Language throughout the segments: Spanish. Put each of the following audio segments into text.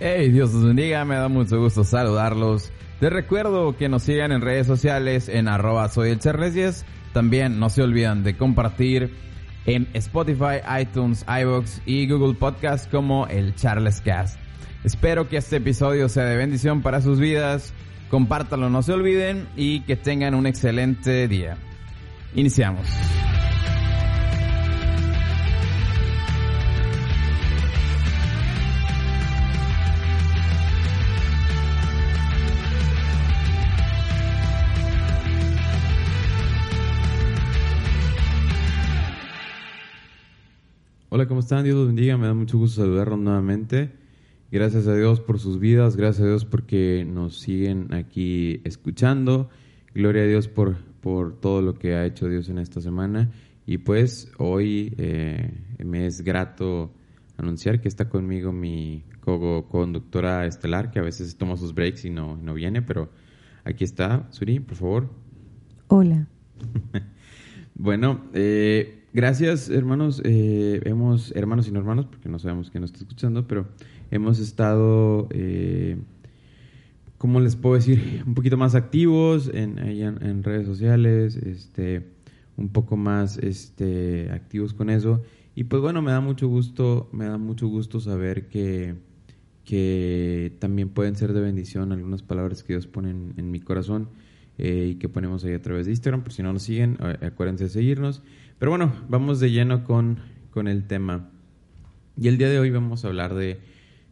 Hey, Dios los bendiga, me da mucho gusto saludarlos. Les recuerdo que nos sigan en redes sociales en arroba soy el Charles 10. También no se olviden de compartir en Spotify, iTunes, iVoox y Google Podcast como el Charles Cast. Espero que este episodio sea de bendición para sus vidas. Compártanlo, no se olviden y que tengan un excelente día. Iniciamos. Hola, ¿cómo están? Dios los bendiga, me da mucho gusto saludarlos nuevamente. Gracias a Dios por sus vidas, gracias a Dios porque nos siguen aquí escuchando. Gloria a Dios por, por todo lo que ha hecho Dios en esta semana. Y pues hoy eh, me es grato anunciar que está conmigo mi co-conductora estelar, que a veces toma sus breaks y no, no viene, pero aquí está. Suri, por favor. Hola. bueno, eh, gracias, hermanos. Eh, hemos, hermanos y no hermanos, porque no sabemos quién nos está escuchando, pero hemos estado, eh, ¿cómo les puedo decir? Un poquito más activos en, en, redes sociales, este, un poco más este, activos con eso. Y pues bueno, me da mucho gusto, me da mucho gusto saber que, que también pueden ser de bendición algunas palabras que Dios pone en, mi corazón eh, y que ponemos ahí a través de Instagram. Por si no nos siguen, acuérdense de seguirnos. Pero bueno, vamos de lleno con, con el tema. Y el día de hoy vamos a hablar de,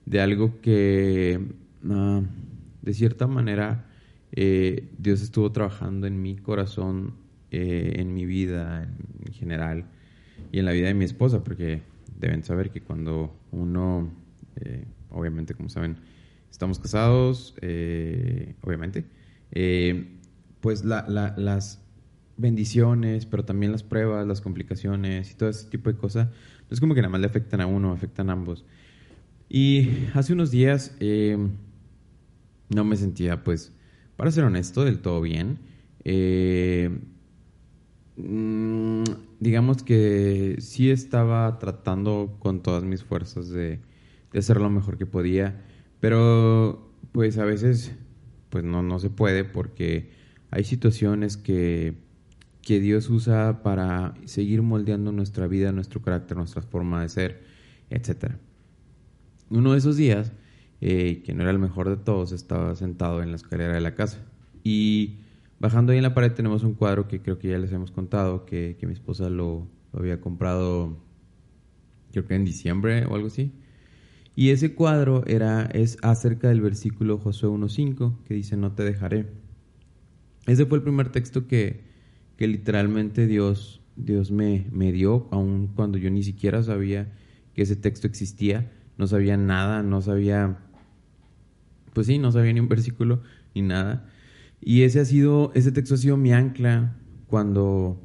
de algo que ah, de cierta manera eh, Dios estuvo trabajando en mi corazón, eh, en mi vida en, general y en la vida de mi esposa, porque deben saber que cuando uno, eh, obviamente como saben, estamos casados, obviamente, pues la, la, las bendiciones, pero también las pruebas, las complicaciones y todo ese tipo de cosas, no es como que nada más le afectan a uno, afectan a ambos. Y hace unos días em, no me sentía, pues, para ser honesto, del todo bien. Mm, digamos que sí estaba tratando con todas mis fuerzas de, de hacer lo mejor que podía, pero pues a veces pues no, no se puede porque hay situaciones que que Dios usa para seguir moldeando nuestra vida, nuestro carácter, nuestra forma de ser, etc. Uno de esos días, eh, que no era el mejor de todos, estaba sentado en la escalera de la casa. Y bajando ahí en la pared tenemos un cuadro que creo que ya les hemos contado, que, mi esposa lo, había comprado, creo que en diciembre o algo así. Y ese cuadro era, es acerca del versículo Josué 1.5, que dice, no te dejaré. Ese fue el primer texto que, que literalmente Dios, Dios me, me dio, aun cuando yo ni siquiera sabía que ese texto existía, no sabía nada, no sabía, pues sí, no sabía ni un versículo ni nada. Y ese ha sido, ese texto ha sido mi ancla cuando,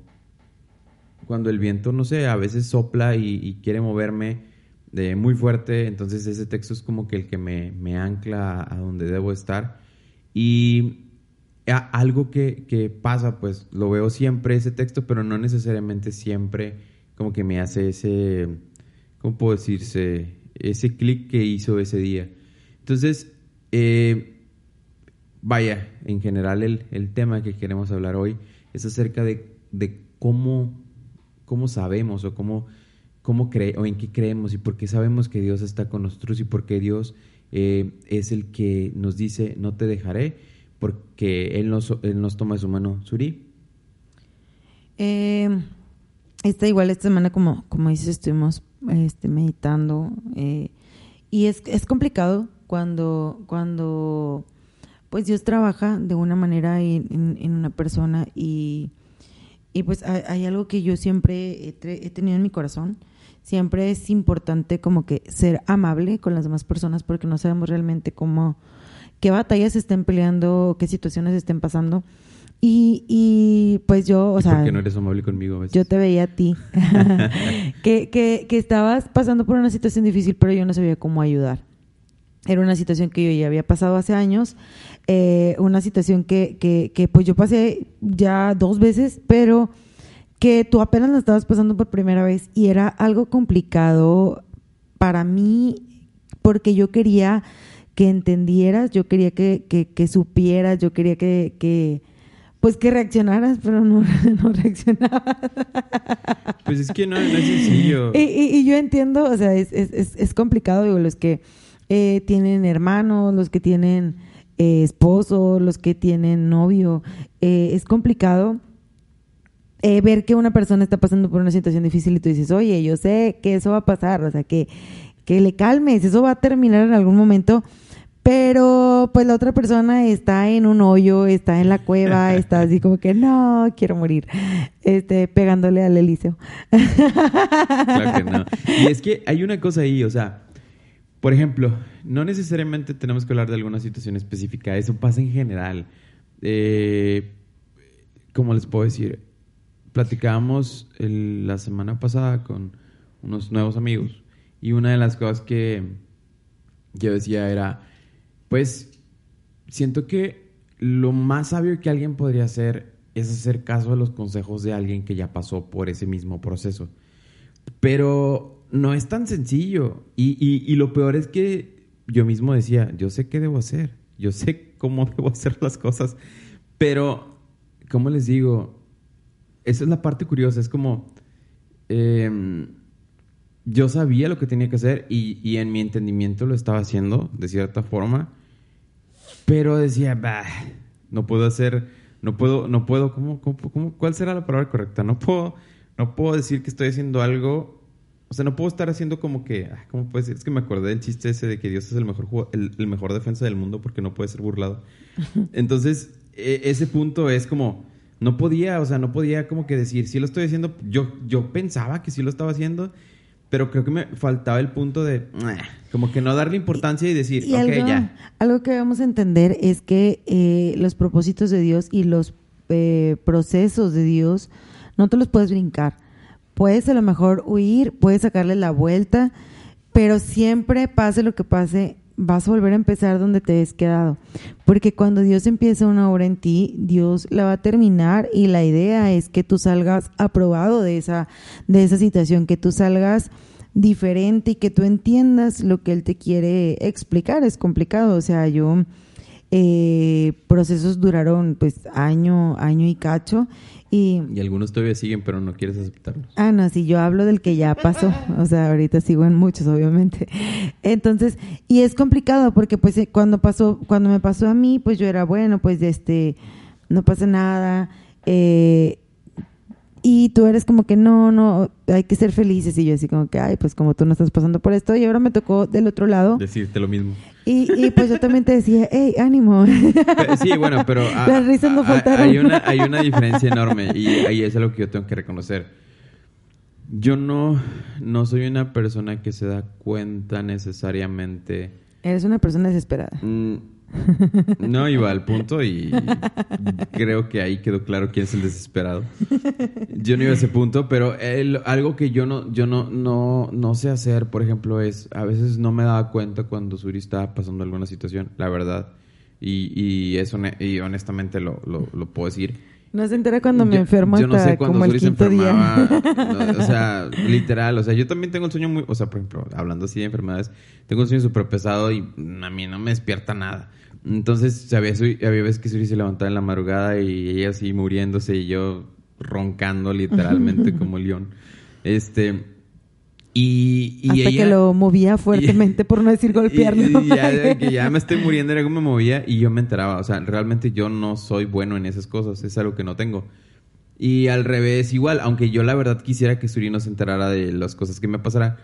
cuando el viento, no sé, a veces sopla y, quiere moverme de muy fuerte, entonces ese texto es como que el que me, me ancla a donde debo estar. Y algo que, pasa, pues lo veo siempre ese texto, pero no necesariamente siempre como que me hace ese, ¿cómo puedo decirse? Ese clic que hizo ese día. Entonces, eh, vaya, en general el, tema que queremos hablar hoy es acerca de, cómo, cómo sabemos o cómo, cómo cree, o en qué creemos y por qué sabemos que Dios está con nosotros y por qué Dios eh, es el que nos dice, no te dejaré porque Él nos, él nos toma de su mano. Suri. Eh, esta igual esta semana, como, como dices, estuvimos este, meditando eh, y es, es complicado cuando, cuando pues Dios trabaja de una manera en, en, una persona y, y pues hay, algo que yo siempre he, he, tenido en mi corazón. Siempre es importante como que ser amable con las demás personas porque no sabemos realmente cómo qué batallas estén peleando, qué situaciones estén pasando. Y, y pues yo, o sea... ¿Por qué no eres amable conmigo a veces? Yo te veía a ti. que, que, que estabas pasando por una situación difícil, pero yo no sabía cómo ayudar. Era una situación que yo ya había pasado hace años, eh, una situación que, que, que pues yo pasé ya dos veces, pero que tú apenas la estabas pasando por primera vez y era algo complicado para mí porque yo quería que entendieras, yo quería que, que, que supieras, yo quería que, que, pues que reaccionaras, pero no, no reaccionabas. Pues es que no, no es sencillo. Y, y- y yo entiendo, o sea, es, es, es, es complicado, digo, los que eh, tienen hermanos, los que tienen eh, esposo, los que tienen novio, eh, es complicado eh, ver que una persona está pasando por una situación difícil y tú dices, oye, yo sé que eso va a pasar, o sea, que, que le calmes, eso va a terminar en algún momento, pero pues la otra persona está en un hoyo, está en la cueva, está así como que no, quiero morir, este, pegándole al Eliseo. Claro que no. Y es que hay una cosa ahí, o sea, por ejemplo, no necesariamente tenemos que hablar de alguna situación específica, eso pasa en general. Eh, ¿Cómo les puedo decir? Platicábamos el- la semana pasada con unos nuevos amigos y una de las cosas que yo decía era, pues, siento que lo más sabio que alguien podría hacer es hacer caso a los consejos de alguien que ya pasó por ese mismo proceso. Pero no es tan sencillo. Y, y- lo peor es que yo mismo decía, yo sé qué debo hacer, yo sé cómo debo hacer las cosas, pero, ¿cómo les digo? Esa es la parte curiosa, es como, em, yo sabía lo que tenía que hacer y, y en mi entendimiento lo estaba haciendo de cierta forma, pero decía, bah, no puedo hacer, no puedo, no puedo, ¿cómo, cómo, cómo- cuál será la palabra correcta? No puedo, no puedo decir que estoy haciendo algo, o sea, no puedo estar haciendo como que, ah, ¿cómo puedo decir? Es que me acordé del chiste ese de que Dios es el mejor, el, el mejor defensa del mundo porque no puede ser burlado. Entonces, e- ese punto es como, no podía, o sea, no podía como que decir, sí lo estoy haciendo, yo, yo pensaba que sí lo estaba haciendo, pero creo que me faltaba el punto de, como que no darle importancia y decir, Y ok, algo, ya. algo que debemos entender es que eh, los propósitos de Dios y los eh, procesos de Dios no te los puedes brincar. Puedes a lo mejor huir, puedes sacarle la vuelta, pero siempre pase lo que pase, vas a volver a empezar donde te has quedado. Porque cuando Dios empieza una obra en ti, Dios la va a terminar y la idea es que tú salgas aprobado de esa, de esa situación, que tú salgas diferente y que tú entiendas lo que Él te quiere explicar. Es complicado, o sea, yo... eh, procesos duraron pues año, año y cacho y Y algunos todavía siguen, pero no quieres aceptarlos. Ah, no, sí, yo hablo del que ya pasó, o sea, ahorita sigo en muchos, obviamente. Entonces, y es complicado porque pues eh, cuando pasó, cuando me pasó a mí, pues yo era, bueno, pues este, no pasa nada, eh, y tú eres como que no, no, hay que ser felices, y yo así como que, ay, pues como tú no estás pasando por esto, y ahora me tocó del otro lado, Decirte lo mismo. Y, y pues yo también te decía, hey, ánimo. Sí, bueno, pero a- Las risas no faltaron. hay una hay una diferencia enorme y ahí es algo que yo tengo que reconocer. Yo no no soy una persona que se da cuenta necesariamente. Eres una persona desesperada. Mm, no iba al punto y creo que ahí quedó claro quién es el desesperado. Yo no iba a ese punto, pero el- algo que yo no yo no no no sé hacer, por ejemplo, es a veces no me daba cuenta cuando Suri estaba pasando alguna situación, la verdad. Y, y eso y honestamente lo, lo, lo puedo decir. No se entera cuando me Yo- enfermo yo no hasta sé cuándo como el Suri se quinto día. enfermaba, no, o sea, literal, o sea, yo también tengo el sueño muy, o sea, por ejemplo, hablando así de enfermedades, tengo un sueño súper pesado y a mí no me despierta nada. Entonces, había, había veces que Suri se levantaba en la madrugada y ella así muriéndose y yo roncando literalmente como león. Este, y, y hasta ella- que lo movía fuertemente, por no decir golpearlo. y, ya que ya me estoy muriendo, era como me movía y yo me enteraba. O sea, realmente yo no soy bueno en esas cosas, es algo que no tengo. Y al revés, igual, aunque yo la verdad quisiera que Suri no se enterara de las cosas que me pasará,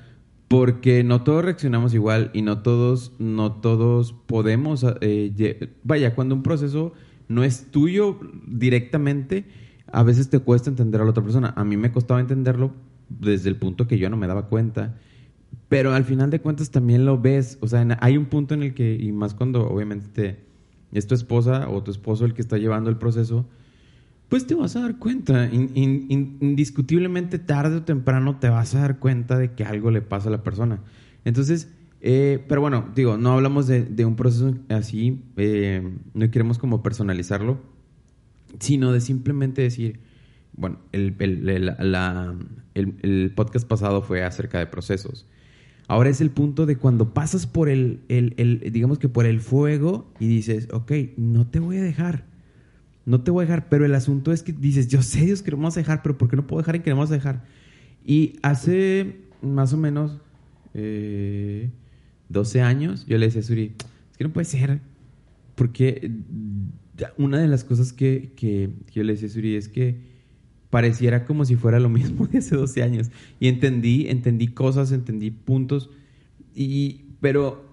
porque no todos reaccionamos igual y no todos, no todos podemos. eh, vaya, cuando un proceso no es tuyo directamente, a veces te cuesta entender a la otra persona. A mí me costaba entenderlo desde el punto que yo no me daba cuenta. Pero al final de cuentas también lo ves. O sea, en- hay un punto en el que, y más cuando obviamente te- es tu esposa o tu esposo el que está llevando el proceso, pues te vas a dar cuenta. In- in- in- indiscutiblemente tarde o temprano te vas a dar cuenta de que algo le pasa a la persona. Entonces, eh, pero bueno, digo, no hablamos de, un proceso así, eh, no queremos como personalizarlo, sino de simplemente decir, bueno, el, el- podcast pasado fue acerca de procesos. Ahora es el punto de cuando pasas por el, digamos que por el fuego y dices, ok, no te voy a dejar. No te voy a dejar, pero el asunto es que dices, yo sé Dios que no vamos a dejar, pero ¿por qué no puedo dejar en que no vamos a dejar? Y hace más o menos eh, 12 años yo le decía a Suri, es que no puede ser, porque una de las cosas que, que, yo le decía a Suri es que pareciera como si fuera lo mismo de hace 12 años. Y entendí, entendí cosas, entendí puntos, y, pero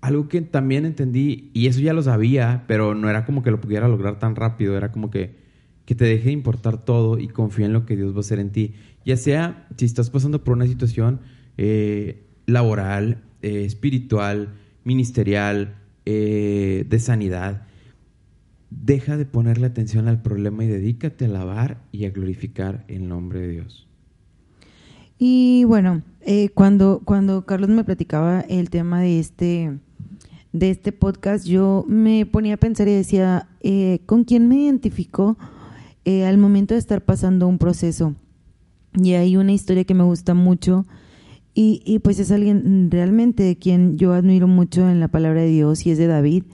algo que también entendí, y eso ya lo sabía, pero no era como que lo pudiera lograr tan rápido, era como que, que te deje importar todo y confía en lo que Dios va a hacer en ti. Ya sea si estás pasando por una situación eh, laboral, eh, espiritual, ministerial, eh, de sanidad, deja de ponerle atención al problema y dedícate a alabar y a glorificar el nombre de Dios. Y bueno, cuando, cuando Carlos me platicaba el tema de este, de este podcast, yo me ponía a pensar y decía, ¿con quién me identifico al momento de estar pasando un proceso? Y hay una historia que me gusta mucho y, y, pues es alguien realmente de quien yo admiro mucho en la palabra de Dios y es de David.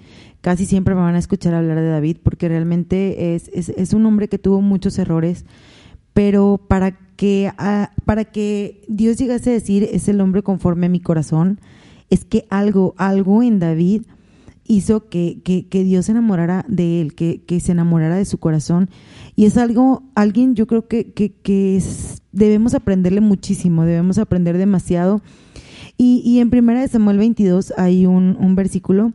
Casi siempre me van a escuchar hablar de David porque realmente es, es, es un hombre que tuvo muchos errores, pero para que, ah, para que Dios llegase a decir es el hombre conforme a mi corazón, es que algo, algo en David hizo que, que, que Dios se enamorara de él, que, que se enamorara de su corazón y es algo, alguien yo creo que, que, debemos aprenderle muchísimo, debemos aprender demasiado. Y, y en primera de Samuel 22 hay un, un versículo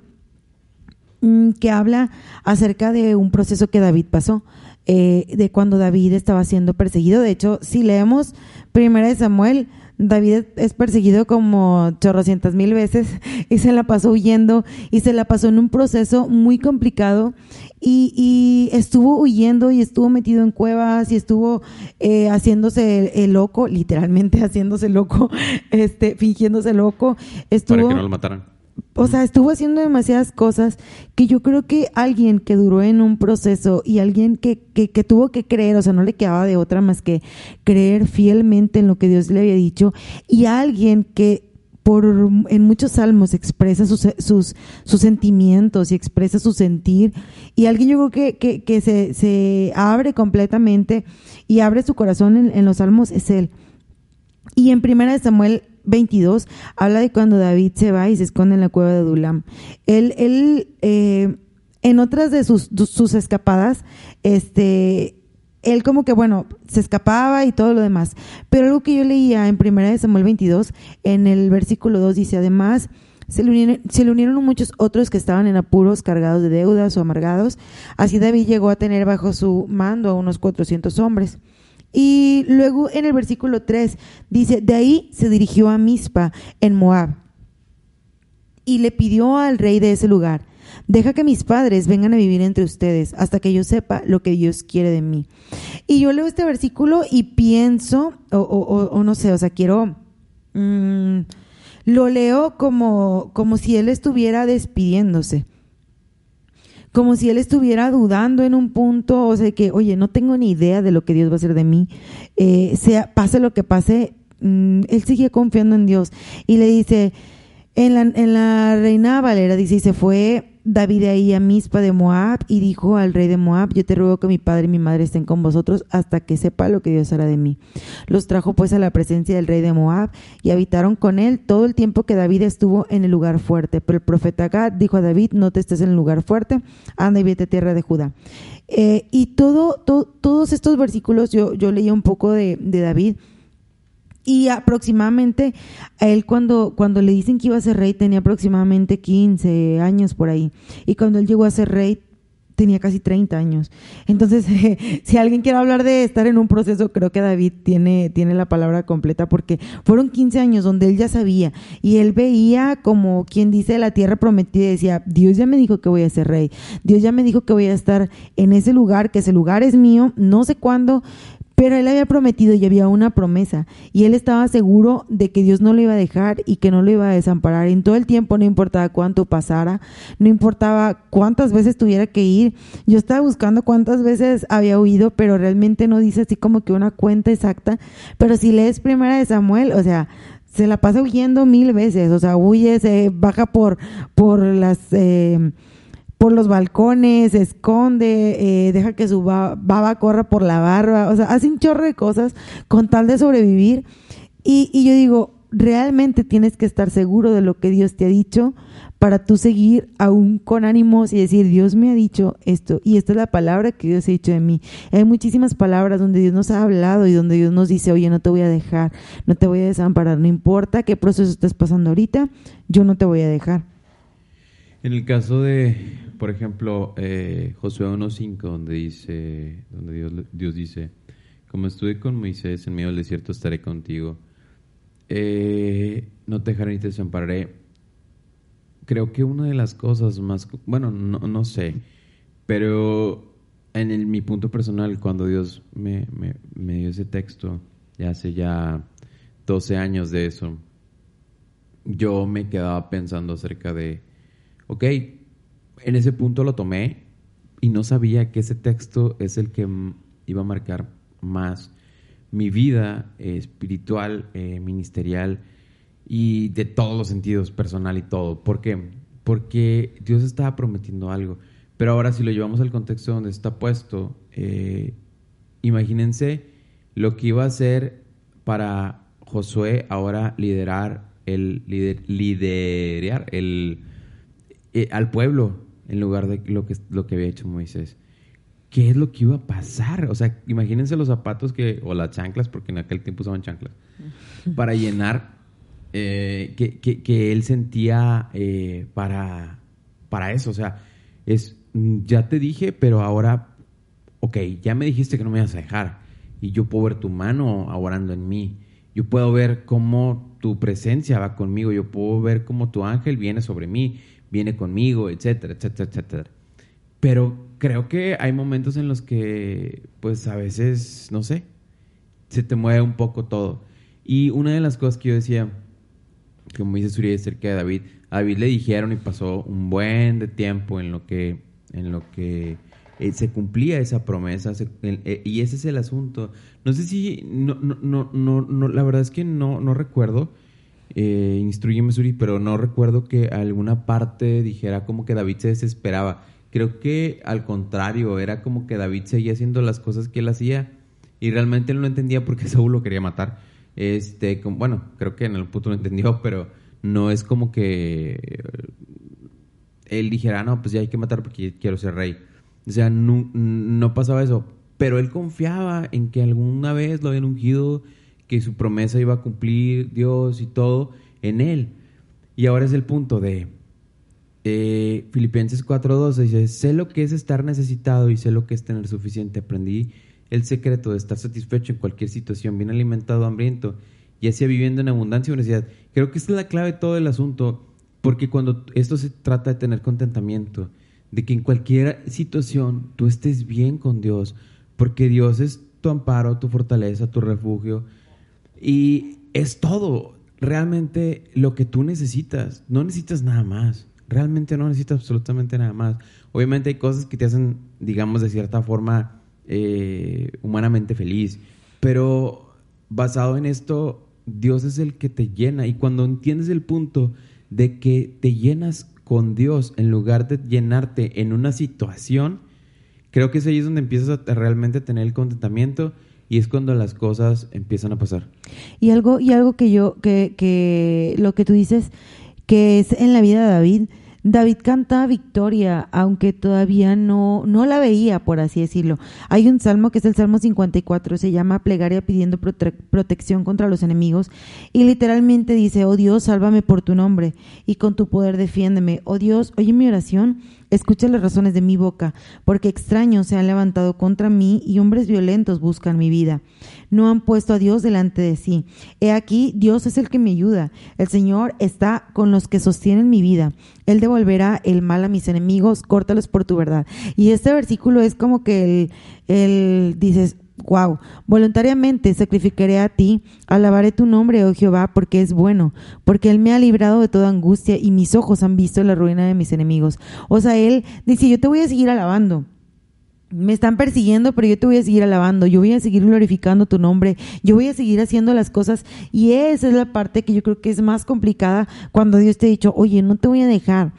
mm, que habla acerca de un proceso que David pasó, eh, de cuando David estaba siendo perseguido. De hecho, si leemos primera de Samuel, David es perseguido como chorrocientas mil veces y se la pasó huyendo y se la pasó en un proceso muy complicado y, y estuvo huyendo y estuvo metido en cuevas y estuvo eh, haciéndose el, loco, literalmente haciéndose loco, este, fingiéndose loco. Estuvo, Para que no lo mataran. O sea, estuvo haciendo demasiadas cosas que yo creo que alguien que duró en un proceso y alguien que, que, que, tuvo que creer, o sea, no le quedaba de otra más que creer fielmente en lo que Dios le había dicho, y alguien que por en muchos salmos expresa sus, sus, sus sentimientos y expresa su sentir y alguien yo creo que, que, se, se, abre completamente y abre su corazón en, en, los salmos es él. Y en primera de Samuel 22 habla de cuando David se va y se esconde en la cueva de Adulam. Él, él eh, en otras de sus, sus escapadas, este, él como que, bueno, se escapaba y todo lo demás. Pero algo que yo leía en primera de Samuel 22, en el versículo 2 dice, además, se le, unieron, se le unieron muchos otros que estaban en apuros, cargados de deudas o amargados. Así David llegó a tener bajo su mando a unos 400 hombres. Y luego en el versículo 3 dice, de ahí se dirigió a Mizpa en Moab y le pidió al rey de ese lugar, deja que mis padres vengan a vivir entre ustedes hasta que yo sepa lo que Dios quiere de mí. Y yo leo este versículo y pienso, o, o, o no sé, o sea, quiero, mmm, lo leo como, como si él estuviera despidiéndose. Como si él estuviera dudando en un punto, o sea, que, oye, no tengo ni idea de lo que Dios va a hacer de mí. Eh, sea, pase lo que pase, mmm, él sigue confiando en Dios. Y le dice, en la, en la Reina Valera dice, y se fue David ahí a Mispa de Moab y dijo al rey de Moab, yo te ruego que mi padre y mi madre estén con vosotros hasta que sepa lo que Dios hará de mí. Los trajo pues a la presencia del rey de Moab y habitaron con él todo el tiempo que David estuvo en el lugar fuerte. Pero el profeta Gad dijo a David, no te estés en el lugar fuerte, anda y vete a tierra de Judá. Eh, y todo, to, todos estos versículos, yo, yo leía un poco de, de David, y aproximadamente a él cuando, cuando le dicen que iba a ser rey tenía aproximadamente 15 años por ahí. Y cuando él llegó a ser rey tenía casi 30 años. Entonces, si alguien quiere hablar de estar en un proceso, creo que David tiene, tiene la palabra completa porque fueron 15 años donde él ya sabía y él veía como quien dice la tierra prometida decía, Dios ya me dijo que voy a ser rey, Dios ya me dijo que voy a estar en ese lugar, que ese lugar es mío, no sé cuándo, pero él había prometido y había una promesa. Y él estaba seguro de que Dios no lo iba a dejar y que no lo iba a desamparar. En todo el tiempo, no importaba cuánto pasara, no importaba cuántas veces tuviera que ir. Yo estaba buscando cuántas veces había huido, pero realmente no dice así como que una cuenta exacta. Pero si lees primera de Samuel, o sea, se la pasa huyendo mil veces, o sea, huye, se baja por, por las... Eh, por los balcones, se esconde, eh, deja que su baba corra por la barba, o sea, hace un chorro de cosas con tal de sobrevivir. Y, y yo digo, realmente tienes que estar seguro de lo que Dios te ha dicho para tú seguir aún con ánimos y decir, Dios me ha dicho esto y esta es la palabra que Dios ha dicho de mí. Hay muchísimas palabras donde Dios nos ha hablado y donde Dios nos dice, oye, no te voy a dejar, no te voy a desamparar, no importa qué proceso estés pasando ahorita, yo no te voy a dejar. En el caso de, por ejemplo, eh, Josué 1.5, donde dice, donde Dios, Dios dice, como estuve con Moisés en medio del desierto, estaré contigo. Eh, no te dejaré ni te desampararé creo que una de las cosas más, bueno, no, no sé, pero en mi punto personal, cuando Dios me, me, dio ese texto, ya hace ya 12 años de eso, yo me quedaba pensando acerca de, ok, en ese punto lo tomé y no sabía que ese texto es el que iba a marcar más mi vida espiritual, eh, ministerial, y de todos los sentidos, personal y todo. ¿Por qué? Porque Dios estaba prometiendo algo. Pero ahora si lo llevamos al contexto donde está puesto, eh, imagínense lo que iba a ser para Josué ahora liderar el liderar el eh, al pueblo en lugar de lo que lo que había hecho Moisés. ¿Qué es lo que iba a pasar? O sea, imagínense los zapatos que o las chanclas porque en aquel tiempo usaban chanclas para llenar eh, que, él sentía eh, para, para eso. O sea, es, ya te dije, pero ahora, ok, ya me dijiste que no me vas a dejar. Y yo puedo ver tu mano orando en mí. Yo puedo ver cómo tu presencia va conmigo. Yo puedo ver cómo tu ángel viene sobre mí, viene conmigo, etcétera, etcétera, etcétera. Pero creo que hay momentos en los que, pues a veces, no sé, se te mueve un poco todo. Y una de las cosas que yo decía, como dice Suri, cerca de David. A David le dijeron y pasó un buen tiempo en lo que, en lo que eh, se cumplía esa promesa. Eh, y ese es el asunto. No sé si, no, no, no, no, la verdad es que no, no recuerdo. Eh, instruyeme Suri, pero no recuerdo que alguna parte dijera como que David se desesperaba. Creo que al contrario, era como que David seguía haciendo las cosas que él hacía y realmente él no entendía por qué Saúl lo quería matar. Este, bueno, creo que en el punto lo entendió, pero no es como que él dijera, no, pues ya hay que matar porque quiero ser rey. O sea, no, pasaba eso. Pero él confiaba en que alguna vez lo habían ungido, que su promesa iba a cumplir Dios y todo en él. Y ahora es el punto de eh, Filipenses 4.12, dice, sé lo que es estar necesitado y sé lo que es tener suficiente. Aprendí el secreto de estar satisfecho en cualquier situación, bien alimentado, hambriento, y así viviendo en abundancia y necesidad. Creo que esta es la clave de todo el asunto, porque cuando esto se trata de tener contentamiento, de que en cualquier situación tú estés bien con Dios, porque Dios es tu amparo, tu fortaleza, tu refugio, y es todo realmente lo que tú necesitas. No necesitas nada más. Realmente no necesitas absolutamente nada más. Obviamente hay cosas que te hacen, digamos, de cierta forma, eh, humanamente feliz. Pero basado en esto, Dios es el que te llena. Y cuando entiendes el punto de que te llenas con Dios en lugar de llenarte en una situación, creo que es ahí donde empiezas a realmente tener el contentamiento y es cuando las cosas empiezan a pasar. Y algo, y algo que yo, que, que lo que tú dices, que es en la vida de David, David canta victoria, aunque todavía no, no la veía, por así decirlo. Hay un salmo que es el Salmo 54, se llama Plegaria pidiendo protección contra los enemigos, y literalmente dice, oh Dios, sálvame por tu nombre, y con tu poder defiéndeme. Oh Dios, oye mi oración Escucha las razones de mi boca, porque extraños se han levantado contra mí y hombres violentos buscan mi vida. No han puesto a Dios delante de sí. He aquí, Dios es el que me ayuda. El Señor está con los que sostienen mi vida. Él devolverá el mal a mis enemigos, córtalos por tu verdad. Y este versículo es como que el, el Wow, voluntariamente sacrificaré a ti, alabaré tu nombre, oh Jehová, porque es bueno, porque Él me ha librado de toda angustia y mis ojos han visto la ruina de mis enemigos. O sea, Él dice, yo te voy a seguir alabando, me están persiguiendo, pero yo te voy a seguir alabando, yo voy a seguir glorificando tu nombre, yo voy a seguir haciendo las cosas. Y esa es la parte que yo creo que es más complicada cuando Dios te ha dicho, oye, no te voy a dejar.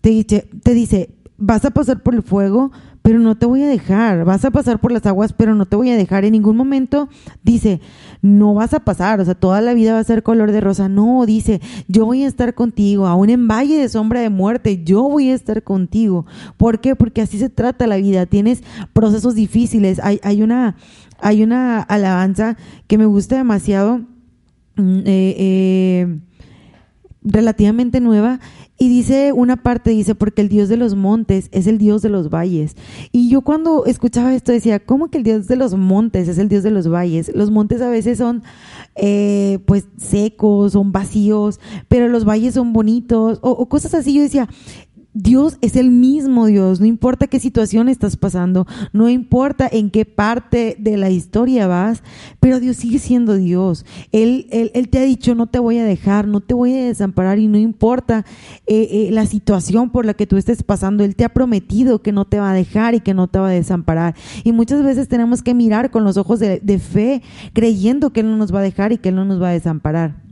Te dice, te dice vas a pasar por el fuego, pero no te voy a dejar, vas a pasar por las aguas, pero no te voy a dejar. En ningún momento dice, no vas a pasar, o sea, toda la vida va a ser color de rosa. No, dice, yo voy a estar contigo, aún en valle de sombra de muerte, yo voy a estar contigo. ¿Por qué? Porque así se trata la vida. Tienes procesos difíciles. Hay, hay, una, hay una alabanza que me gusta demasiado. Mm, eh, eh, relativamente nueva y dice una parte, dice, porque el Dios de los montes es el Dios de los valles. Y yo cuando escuchaba esto decía, ¿cómo que el Dios de los montes es el Dios de los valles? Los montes a veces son eh, pues secos, son vacíos, pero los valles son bonitos o, o cosas así. Yo decía, Dios es el mismo Dios, no importa qué situación estás pasando, no importa en qué parte de la historia vas, pero Dios sigue siendo Dios. Él, él, te ha dicho, no te voy a dejar, no te voy a desamparar y no importa eh, eh, la situación por la que tú estés pasando, Él te ha prometido que no te va a dejar y que no te va a desamparar. Y muchas veces tenemos que mirar con los ojos de, de fe, creyendo que Él no nos va a dejar y que Él no nos va a desamparar.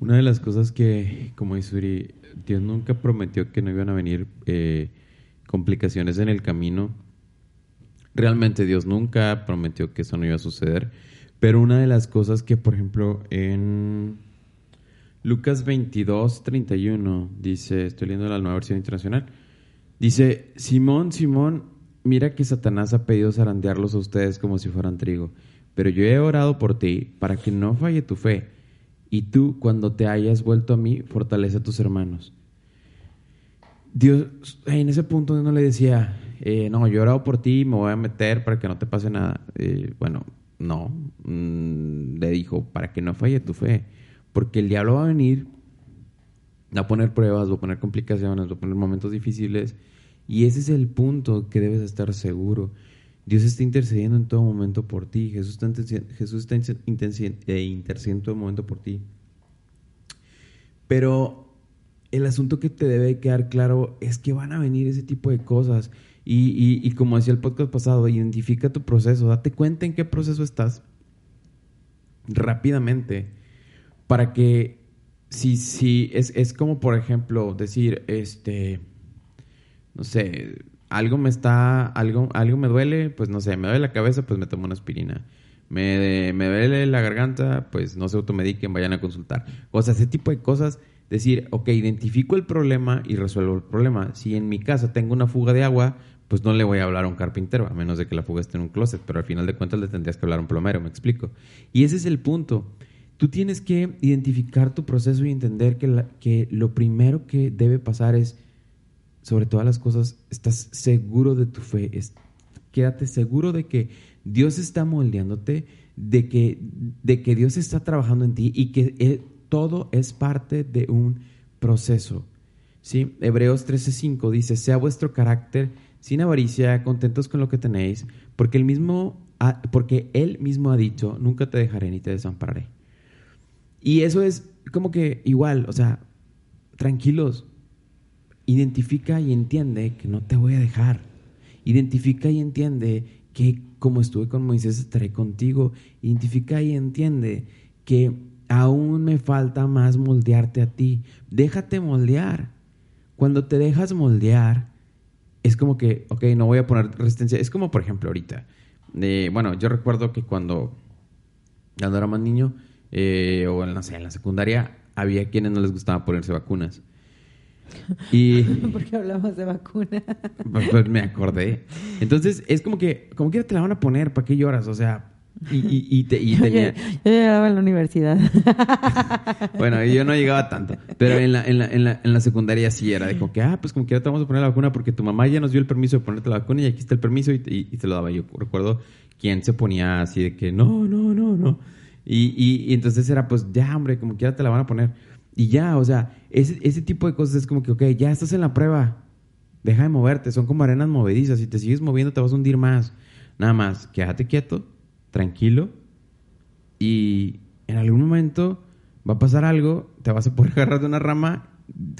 Una de las cosas que, como dice Uri, Dios nunca prometió que no iban a venir eh, complicaciones en el camino. Realmente Dios nunca prometió que eso no iba a suceder. Pero una de las cosas que, por ejemplo, en Lucas 22, 31, dice, estoy leyendo la nueva versión internacional, dice, Simón, Simón, mira que Satanás ha pedido zarandearlos a ustedes como si fueran trigo, pero yo he orado por ti para que no falle tu fe y tú, cuando te hayas vuelto a mí, fortalece a tus hermanos. Dios, en ese punto no le decía, eh, no, yo he orado por ti, me voy a meter para que no te pase nada. Eh, bueno, no, mm, le dijo, para que no falle tu fe, porque el diablo va a venir, va a poner pruebas, va a poner complicaciones, va a poner momentos difíciles, y ese es el punto que debes estar seguro. Dios está intercediendo en todo momento por ti. Jesús está, Jesús está eh, intercediendo en todo momento por ti. Pero el asunto que te debe quedar claro es que van a venir ese tipo de cosas. Y, como decía el podcast pasado, identifica tu proceso. Date cuenta en qué proceso estás rápidamente para que si, si es, es como por ejemplo decir, este, no sé, algo me está, algo, algo me duele, pues no sé, me duele la cabeza, pues me tomo una aspirina. Me, me duele la garganta, pues no se automediquen, vayan a consultar. O sea, ese tipo de cosas, decir, ok, identifico el problema y resuelvo el problema. Si en mi casa tengo una fuga de agua, pues no le voy a hablar a un carpintero, a menos de que la fuga esté en un closet, pero al final de cuentas le tendrías que hablar a un plomero, me explico. Y ese es el punto. Tú tienes que identificar tu proceso y entender que, que lo primero que debe pasar es sobre todas las cosas, estás seguro de tu fe. quédate seguro de que Dios está moldeándote, de que, de que Dios está trabajando en ti y que eh, todo es parte de un proceso. ¿sí? Hebreos 13:5 dice, sea vuestro carácter sin avaricia, contentos con lo que tenéis, porque, el mismo, porque Él mismo ha dicho, nunca te dejaré ni te desampararé. Y eso es como que igual, o sea, tranquilos, Identifica y entiende que no te voy a dejar. Identifica y entiende que como estuve con Moisés estaré contigo. Identifica y entiende que aún me falta más moldearte a ti. Déjate moldear. Cuando te dejas moldear, es como que, ok, no voy a poner resistencia. Es como, por ejemplo, ahorita. Bueno, yo recuerdo que cuando, cuando era más niño, eh, o no sé, en la secundaria, había quienes no les gustaba ponerse vacunas. Y, Porque hablamos de vacuna. Pues, pues, me acordé. Entonces, es como que, como que te la van a poner, ¿para qué lloras? O sea, y, y, y, te, y tenía... yo, llegaba en la universidad. bueno, yo no llegaba tanto. Pero en la, en la, en la, en la secundaria sí era de como que, ah, pues como que ya te vamos a poner la vacuna porque tu mamá ya nos dio el permiso de ponerte la vacuna y aquí está el permiso y, te lo daba. Yo recuerdo quién se ponía así de que, no, no, no, no. Y, y, entonces era, pues ya, hombre, como que ya te la van a poner. Y ya, o sea, ese, ese tipo de cosas es como que, ok, ya estás en la prueba. Deja de moverte, son como arenas movedizas. Si te sigues moviendo, te vas a hundir más. Nada más, quédate quieto, tranquilo. Y en algún momento va a pasar algo, te vas a poder agarrar de una rama.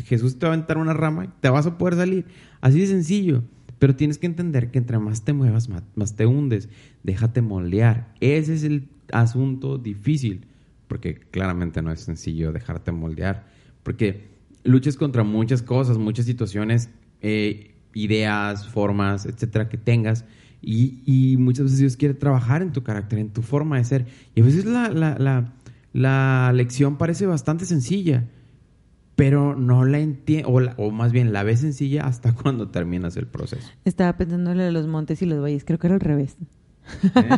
Jesús te va a aventar una rama, te vas a poder salir. Así de sencillo. Pero tienes que entender que entre más te muevas, más, más te hundes. Déjate moldear. Ese es el asunto difícil, porque claramente no es sencillo dejarte moldear, porque luchas contra muchas cosas, muchas situaciones, eh, ideas, formas, etcétera, que tengas. Y, y, muchas veces Dios quiere trabajar en tu carácter, en tu forma de ser. Y a veces la, la, la, la lección parece bastante sencilla, pero no la entiende, o, o, más bien la ves sencilla hasta cuando terminas el proceso. Estaba pensando en los montes y los valles, creo que era al revés. ¿Eh?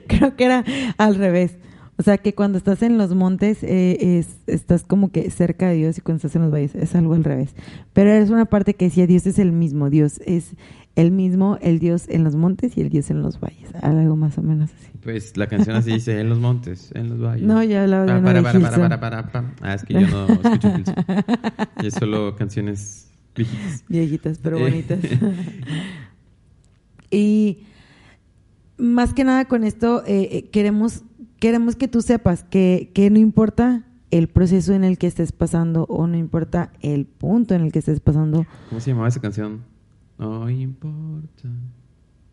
creo que era al revés. O sea, que cuando estás en los montes eh, es, estás como que cerca de Dios y cuando estás en los valles es algo al revés. Pero es una parte que decía, Dios es el mismo, Dios es el mismo, el Dios en los montes y el Dios en los valles. Algo más o menos así. Pues la canción así dice, en los montes, en los valles. No, ya hablaba de para, para, para, para, para, Ah, es que yo no escucho Hilson. Yo solo canciones viejitas. Viejitas, pero bonitas. y más que nada con esto eh, queremos queremos que tú sepas que, que no importa el proceso en el que estés pasando o no importa el punto en el que estés pasando. ¿Cómo se llamaba esa canción? No importa.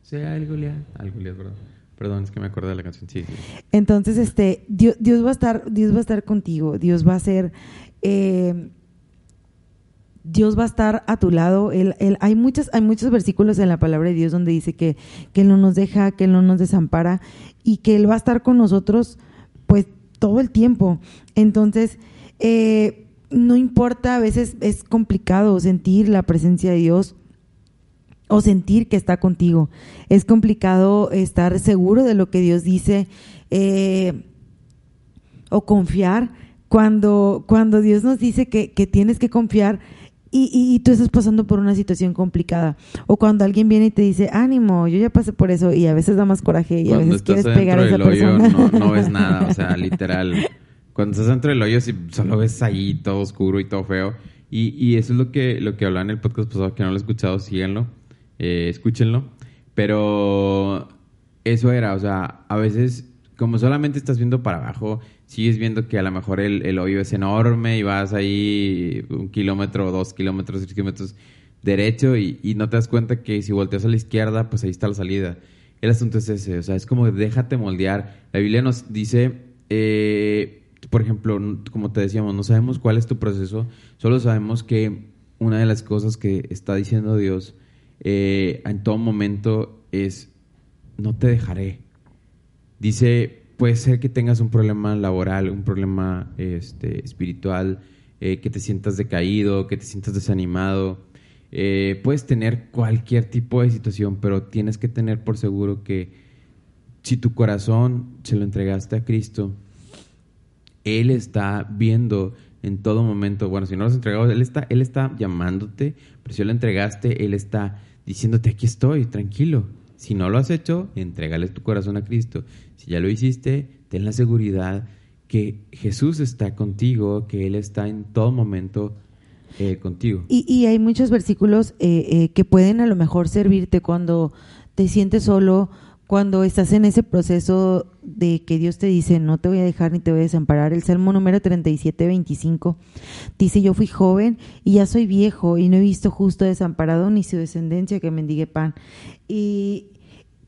Sea el Goliat. Al Goliat, perdón. Perdón, es que me acordé de la canción. Sí, sí. Entonces, este, Dios, Dios, va a estar, Dios va a estar contigo. Dios va a ser, eh, Dios va a estar a tu lado. Él, hay, muchos, hay muchos versículos en la palabra de Dios donde dice que, que Él no nos deja, que Él no nos desampara y que Él va a estar con nosotros pues todo el tiempo. Entonces, eh, no importa, a veces es complicado sentir la presencia de Dios o sentir que está contigo. Es complicado estar seguro de lo que Dios dice eh, o confiar cuando, cuando Dios nos dice que, que tienes que confiar y, y, y, tú estás pasando por una situación complicada. O cuando alguien viene y te dice, ánimo, yo ya pasé por eso, y a veces da más coraje y cuando a veces quieres pegar a esa hoyo, persona. No, no, ves nada, o sea, literal. Cuando estás dentro del hoyo, sí, solo ves ahí todo oscuro y todo feo. Y, y eso es lo que, lo que hablaba en el podcast pasado, que no lo he escuchado, síganlo, eh, escúchenlo. Pero eso era, o sea, a veces, como solamente estás viendo para abajo, sigues viendo que a lo mejor el, el, hoyo es enorme y vas ahí un kilómetro, dos kilómetros, tres kilómetros derecho y, y, no te das cuenta que si volteas a la izquierda, pues ahí está la salida. El asunto es ese, o sea, es como déjate moldear. La Biblia nos dice, eh, por ejemplo, como te decíamos, no sabemos cuál es tu proceso, solo sabemos que una de las cosas que está diciendo Dios eh, en todo momento es, no te dejaré. Dice, puede ser que tengas un problema laboral, un problema este, espiritual, eh, que te sientas decaído, que te sientas desanimado. Eh, puedes tener cualquier tipo de situación, pero tienes que tener por seguro que si tu corazón se lo entregaste a Cristo, Él está viendo en todo momento, bueno, si no lo has entregado, Él está, Él está llamándote, pero si lo entregaste, Él está diciéndote, aquí estoy, tranquilo. Si no lo has hecho, entrégale tu corazón a Cristo. Si ya lo hiciste, ten la seguridad que Jesús está contigo, que Él está en todo momento eh, contigo. Y, y, hay muchos versículos eh, eh, que pueden a lo mejor servirte cuando te sientes solo, cuando estás en ese proceso de que Dios te dice, no te voy a dejar ni te voy a desamparar. El Salmo número 37, 25 dice, yo fui joven y ya soy viejo y no he visto justo desamparado ni su descendencia que mendigue pan. Y,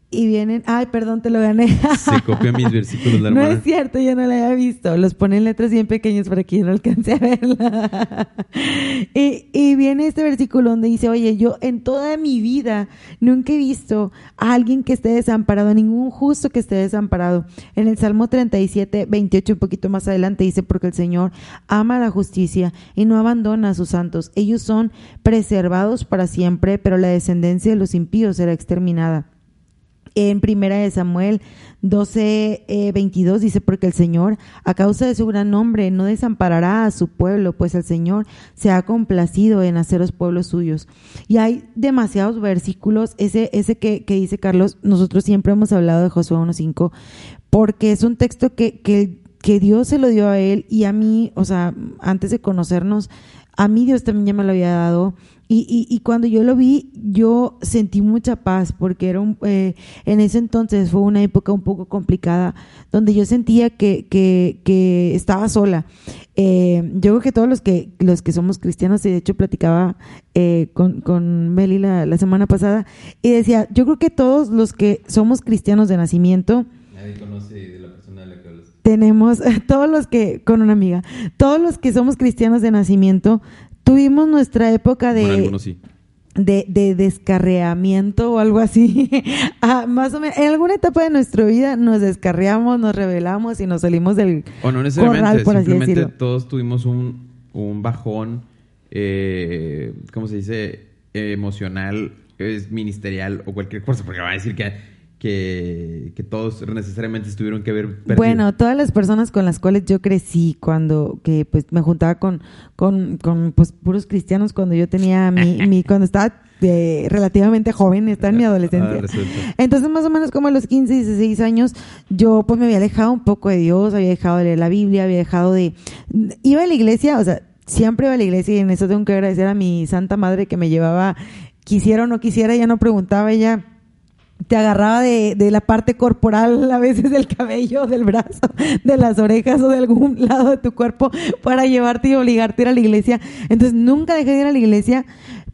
y vienen, ay, perdón, te lo gané. Se copia mis versículos, la No hermana. es cierto, yo no la había visto. Los pone en letras bien pequeñas para que yo no alcance a verla. y, y viene este versículo donde dice, oye, yo en toda mi vida nunca he visto a alguien que esté desamparado, ningún justo que esté desamparado. En el Salmo 37, 28, un poquito más adelante, dice, porque el Señor ama la justicia y no abandona a sus santos. Ellos son preservados para siempre, pero la descendencia de los impíos será exterminada en primera de Samuel 12, eh, 22 dice, porque el Señor, a causa de su gran nombre, no desamparará a su pueblo, pues el Señor se ha complacido en hacer los pueblos suyos. Y hay demasiados versículos, ese, ese que, que dice Carlos, nosotros siempre hemos hablado de Josué 1.5, porque es un texto que, que, que Dios se lo dio a él y a mí, o sea, antes de conocernos, a mí Dios también ya me lo había dado. Y, y, y cuando yo lo vi, yo sentí mucha paz, porque era un, eh, en ese entonces fue una época un poco complicada, donde yo sentía que, que, que estaba sola. Eh, yo creo que todos los que, los que somos cristianos, y de hecho platicaba eh, con, con Meli la, la semana pasada, y decía, yo creo que todos los que somos cristianos de nacimiento, Nadie conoce de la persona de la que hablas. tenemos, todos los que, con una amiga, todos los que somos cristianos de nacimiento, tuvimos nuestra época de, Bueno, algunos sí. de, de descarreamiento o algo así. Ah, más o menos, en alguna etapa de nuestra vida nos descarreamos, nos rebelamos y nos salimos del... O no necesariamente, Corral, por así simplemente decirlo. todos tuvimos un, un bajón, eh, ¿cómo se dice? Eh, emocional, es ministerial o cualquier cosa, porque va a decir que, que, que todos necesariamente tuvieron que haber perdido. Bueno, todas las personas con las cuales yo crecí cuando que pues me juntaba con, con, con pues puros cristianos cuando yo tenía mi, mi cuando estaba eh, relativamente joven, estaba en mi Ah, adolescencia. resulta. Entonces, más o menos como a los 15, 16 años, yo pues me había alejado un poco de Dios, había dejado de leer la Biblia, había dejado de... Iba a la iglesia, o sea, siempre iba a la iglesia y en eso tengo que agradecer a mi santa madre que me llevaba, quisiera o no quisiera, ya no preguntaba, ella te agarraba de, de la parte corporal, a veces del cabello, del brazo, de las orejas o de algún lado de tu cuerpo para llevarte y obligarte a ir a la iglesia. Entonces nunca dejé de ir a la iglesia,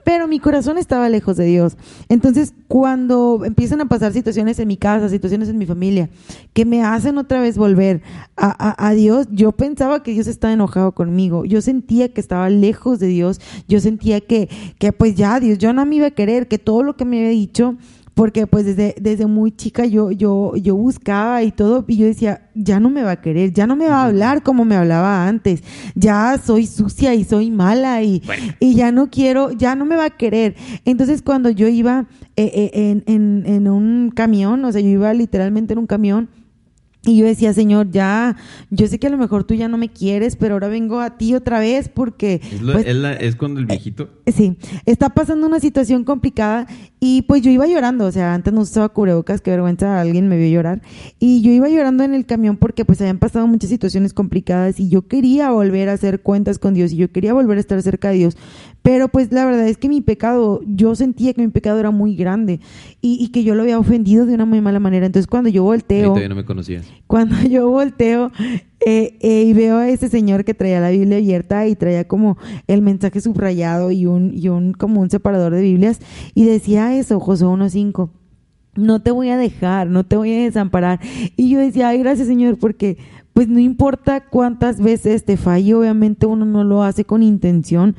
pero mi corazón estaba lejos de Dios. Entonces cuando empiezan a pasar situaciones en mi casa, situaciones en mi familia, que me hacen otra vez volver a, a- Dios, yo pensaba que Dios estaba enojado conmigo. Yo sentía que estaba lejos de Dios. Yo sentía que, que pues ya Dios, yo no me iba a querer, que todo lo que me había dicho porque pues desde, desde muy chica yo, yo, yo buscaba y todo, y yo decía, ya no me va a querer, ya no me va a hablar como me hablaba antes, ya soy sucia y soy mala y, y ya no quiero, ya no me va a querer. Entonces cuando yo iba eh, eh, en, en, en un camión, o sea, yo iba literalmente en un camión, y yo decía, Señor, ya, yo sé que a lo mejor tú ya no me quieres, pero ahora vengo a ti otra vez porque... Es, lo- pues, es la- es cuando el viejito... Sí, está pasando una situación complicada y pues yo iba llorando, o sea, antes no usaba cubrebocas, qué vergüenza, alguien me vio llorar. Y yo iba llorando en el camión porque pues habían pasado muchas situaciones complicadas y yo quería volver a hacer cuentas con Dios y yo quería volver a estar cerca de Dios, pero pues la verdad es que mi pecado, yo sentía que mi pecado era muy grande y, y que yo lo había ofendido de una muy mala manera, entonces cuando yo volteo todavía no me conocías. cuando yo volteo eh, eh, y veo a ese señor que traía la Biblia abierta y traía como el mensaje subrayado y un, y un como un separador de Biblias y decía eso, Josué 1.5. No te voy a dejar, no te voy a desamparar. Y yo decía, ay, gracias Señor, porque pues no importa cuántas veces te falle, obviamente uno no lo hace con intención,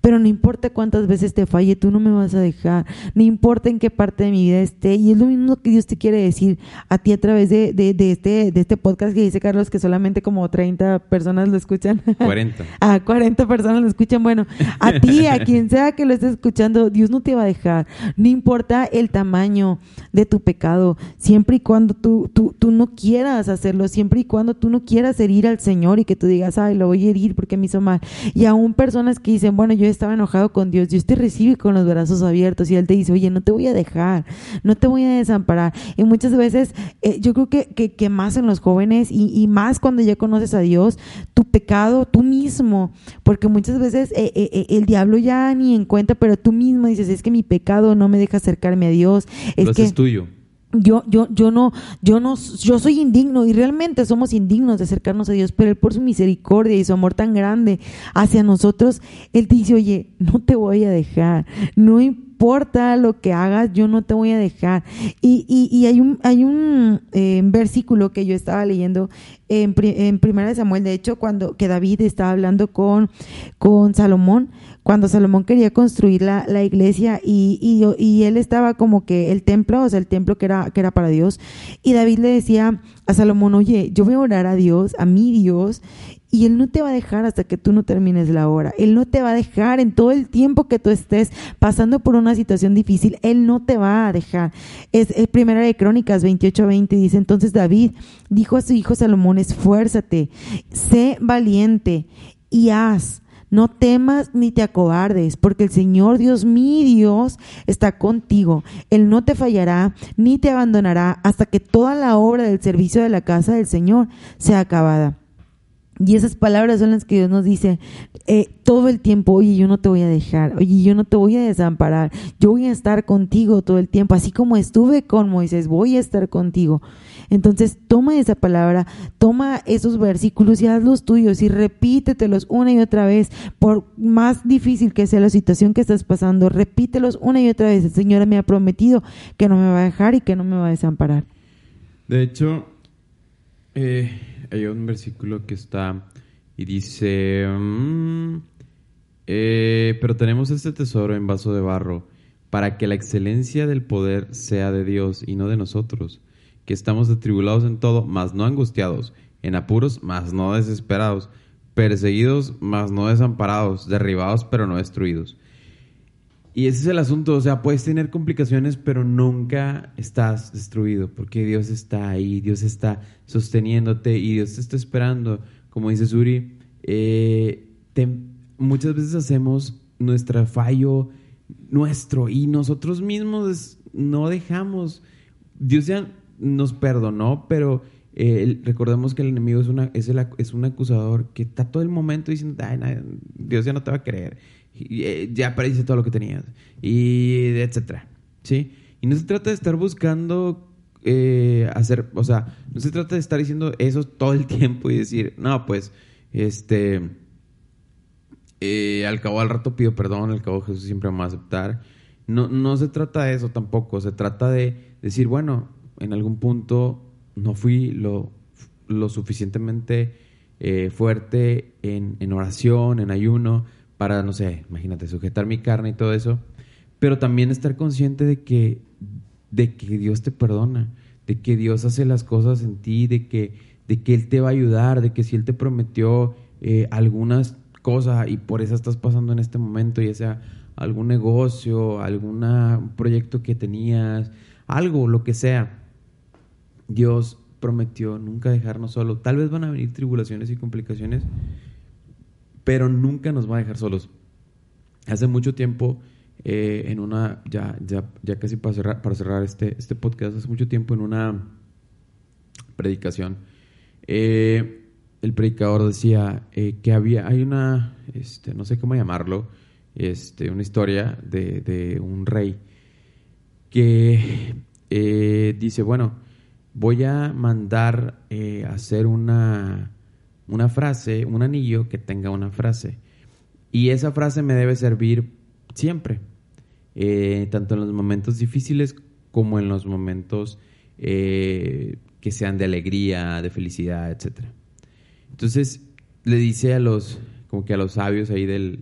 pero no importa cuántas veces te falle, tú no me vas a dejar, no importa en qué parte de mi vida esté, y es lo mismo que Dios te quiere decir a ti a través de, de, de este, de este podcast que dice Carlos que solamente como 30 personas lo escuchan. 40. A 40 personas lo escuchan. Bueno, a ti, a quien sea que lo estés escuchando, Dios no te va a dejar. No importa el tamaño de tu pecado, siempre y cuando tú, tú, tú no quieras hacerlo, siempre y cuando tú no quieras herir al Señor y que tú digas, ay, lo voy a herir porque me hizo mal. Y aún personas que dicen, bueno, yo estaba enojado con Dios, Dios te recibe con los brazos abiertos y Él te dice, oye, no te voy a dejar, no te voy a desamparar. Y muchas veces, eh, yo creo que, que, que más en los jóvenes y, y más cuando ya conoces a Dios, tu pecado, tú mismo, porque muchas veces eh, eh, eh, el diablo ya ni en cuenta, pero tú mismo dices, es que mi pecado no me deja acercarme a Dios, es lo que haces tuyo. Yo, yo, yo no, yo no, yo soy indigno y realmente somos indignos de acercarnos a Dios, pero Él por su misericordia y su amor tan grande hacia nosotros, Él dice, oye, no te voy a dejar, no importa lo que hagas, yo no te voy a dejar. Y, y, y hay un, hay un eh, versículo que yo estaba leyendo en, en Primera de Samuel, de hecho, cuando que David estaba hablando con, con Salomón, cuando Salomón quería construir la, la iglesia y, y, y él estaba como que el templo, o sea, el templo que era, que era para Dios, y David le decía a Salomón, oye, yo voy a orar a Dios, a mi Dios, y Él no te va a dejar hasta que tú no termines la hora. Él no te va a dejar en todo el tiempo que tú estés pasando por una situación difícil. Él no te va a dejar. Es, es Primera de Crónicas 28 20 dice, entonces David dijo a su hijo Salomón, esfuérzate, sé valiente y haz. No temas ni te acobardes, porque el Señor Dios mi Dios está contigo. Él no te fallará ni te abandonará hasta que toda la obra del servicio de la casa del Señor sea acabada. Y esas palabras son las que Dios nos dice eh, todo el tiempo, oye, yo no te voy a dejar, oye, yo no te voy a desamparar, yo voy a estar contigo todo el tiempo, así como estuve con Moisés, voy a estar contigo. Entonces, toma esa palabra, toma esos versículos y hazlos tuyos y repítetelos una y otra vez, por más difícil que sea la situación que estás pasando, repítelos una y otra vez. El Señor me ha prometido que no me va a dejar y que no me va a desamparar. De hecho, eh, hay un versículo que está y dice, mm, eh, pero tenemos este tesoro en vaso de barro para que la excelencia del poder sea de Dios y no de nosotros, que estamos atribulados en todo, mas no angustiados, en apuros, mas no desesperados, perseguidos, mas no desamparados, derribados, pero no destruidos. Y ese es el asunto, o sea, puedes tener complicaciones, pero nunca estás destruido, porque Dios está ahí, Dios está sosteniéndote y Dios te está esperando. Como dice Suri, eh, muchas veces hacemos nuestro fallo nuestro y nosotros mismos no dejamos. Dios ya nos perdonó, pero eh, recordemos que el enemigo es, una, es, es un acusador que está todo el momento diciendo, Dios ya no te va a creer eh, ya perdiste todo lo que tenías, y etcétera, ¿sí? Y no se trata de estar buscando eh, hacer, o sea, no se trata de estar diciendo eso todo el tiempo y decir, no, pues, este, eh, al cabo al rato pido perdón, al cabo Jesús siempre me va a aceptar. No, no se trata de eso tampoco, se trata de decir, bueno, en algún punto no fui lo, lo suficientemente fuerte en, en oración, en ayuno, para, no sé, imagínate, sujetar mi carne y todo eso, pero también estar consciente de que, de que Dios te perdona, de que Dios hace las cosas en ti, de que, de que Él te va a ayudar, de que si Él te prometió eh, algunas cosas y por eso estás pasando en este momento, ya sea algún negocio, algún proyecto que tenías, algo, lo que sea, Dios prometió nunca dejarnos solo. Tal vez van a venir tribulaciones y complicaciones, pero nunca nos va a dejar solos. Hace mucho tiempo, eh, en una, ya, ya, ya casi para cerrar, para cerrar este, este podcast, hace mucho tiempo en una predicación, eh, el predicador decía eh, que había, hay una, este, no sé cómo llamarlo, este, una historia de, de un rey que dice, bueno, voy a mandar a hacer una una frase, un anillo que tenga una frase. Y esa frase me debe servir siempre, eh, tanto en los momentos difíciles como en los momentos eh, que sean de alegría, de felicidad, etc. Entonces le dice a los, como que a los sabios ahí del,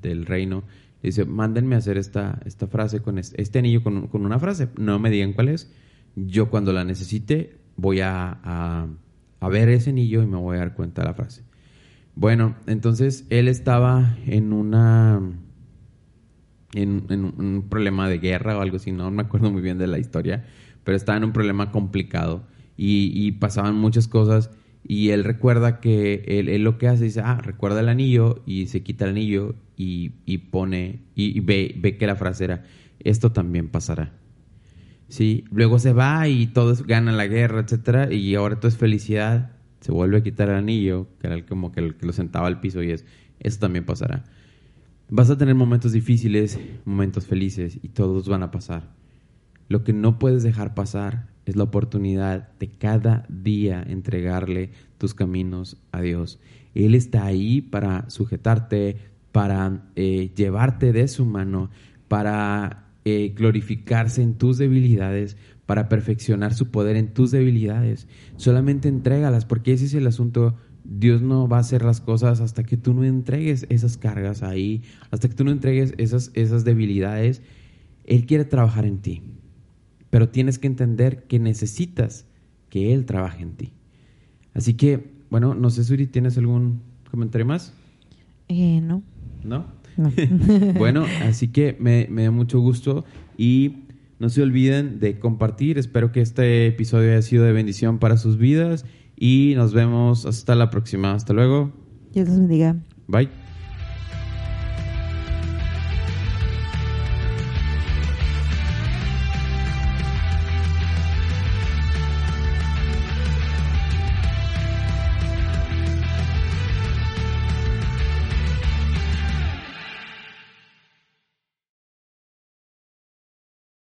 del, reino, dice, mándenme a hacer esta, esta frase con este, anillo con, con, una frase, no me digan cuál es, yo cuando la necesite voy a a ver ese anillo y me voy a dar cuenta de la frase. Bueno, entonces él estaba en una en, un problema de guerra o algo así, no me acuerdo muy bien de la historia, pero estaba en un problema complicado y, pasaban muchas cosas y él recuerda que él, lo que hace dice, ah, recuerda el anillo y se quita el anillo y, pone y, ve que la frase era, esto también pasará. Sí, luego se va y todos ganan la guerra, etcétera, y ahora todo es felicidad. Se vuelve a quitar el anillo, que era el, como que, el, que lo sentaba al piso y es, eso también pasará. Vas a tener momentos difíciles, momentos felices y todos van a pasar. Lo que no puedes dejar pasar es la oportunidad de cada día entregarle tus caminos a Dios. Él está ahí para sujetarte, para eh, llevarte de su mano, para eh, glorificarse en tus debilidades, para perfeccionar su poder en tus debilidades. Solamente entrégalas, porque ese es el asunto. Dios no va a hacer las cosas hasta que tú no entregues esas cargas ahí, hasta que tú no entregues esas, esas debilidades. Él quiere trabajar en ti, pero tienes que entender que necesitas que Él trabaje en ti. Así que, bueno, no sé, Suri, ¿tienes algún comentario más? Eh, no. ¿No? bueno, así que me, da mucho gusto y no se olviden de compartir. Espero que este episodio haya sido de bendición para sus vidas y nos vemos hasta la próxima. Hasta luego. Dios los bendiga. Bye.